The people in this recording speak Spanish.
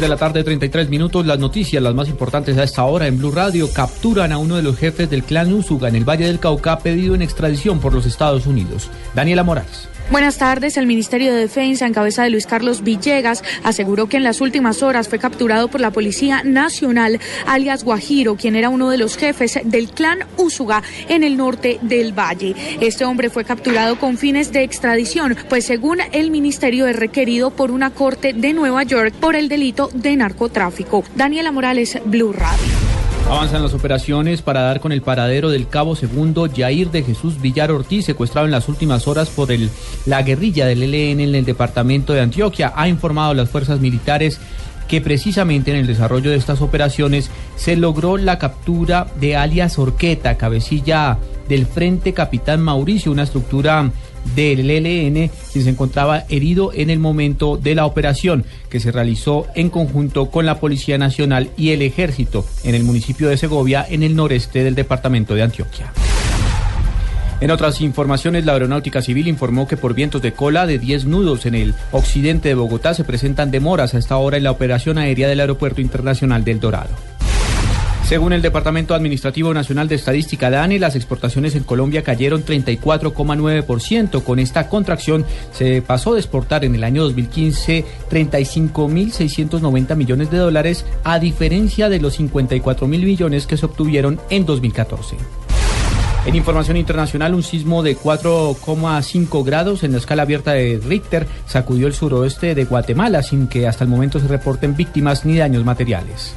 de la tarde, 33 minutos, las noticias, las más importantes a esta hora en Blue Radio, capturan a uno de los jefes del clan Úsuga en el Valle del Cauca pedido en extradición por los Estados Unidos. Daniela Morales. Buenas tardes. El Ministerio de Defensa, en cabeza de Luis Carlos Villegas, aseguró que en las últimas horas fue capturado por la Policía Nacional, alias Guajiro, quien era uno de los jefes del clan Úsuga en el norte del Valle. Este hombre fue capturado con fines de extradición, pues según el Ministerio es requerido por una corte de Nueva York por el delito de narcotráfico. Daniela Morales, Blue Radio. Avanzan las operaciones para dar con el paradero del cabo segundo Jair de Jesús Villar Ortiz, secuestrado en las últimas horas por el, la guerrilla del ELN en el departamento de Antioquia. Ha informado las fuerzas militares que precisamente en el desarrollo de estas operaciones se logró la captura de alias Orqueta, cabecilla del Frente Capitán Mauricio, una estructura del ELN, quien se encontraba herido en el momento de la operación que se realizó en conjunto con la Policía Nacional y el Ejército en el municipio de Segovia, en el noreste del departamento de Antioquia. En otras informaciones, la Aeronáutica Civil informó que por vientos de cola de 10 nudos en el occidente de Bogotá se presentan demoras a esta hora en la operación aérea del Aeropuerto Internacional del Dorado. Según el Departamento Administrativo Nacional de Estadística DANE, las exportaciones en Colombia cayeron 34,9%. Con esta contracción se pasó de exportar en el año 2015 35.690 millones de dólares, a diferencia de los 54 mil millones que se obtuvieron en 2014. En información internacional, un sismo de 4,5 grados en la escala abierta de Richter sacudió el suroeste de Guatemala sin que hasta el momento se reporten víctimas ni daños materiales.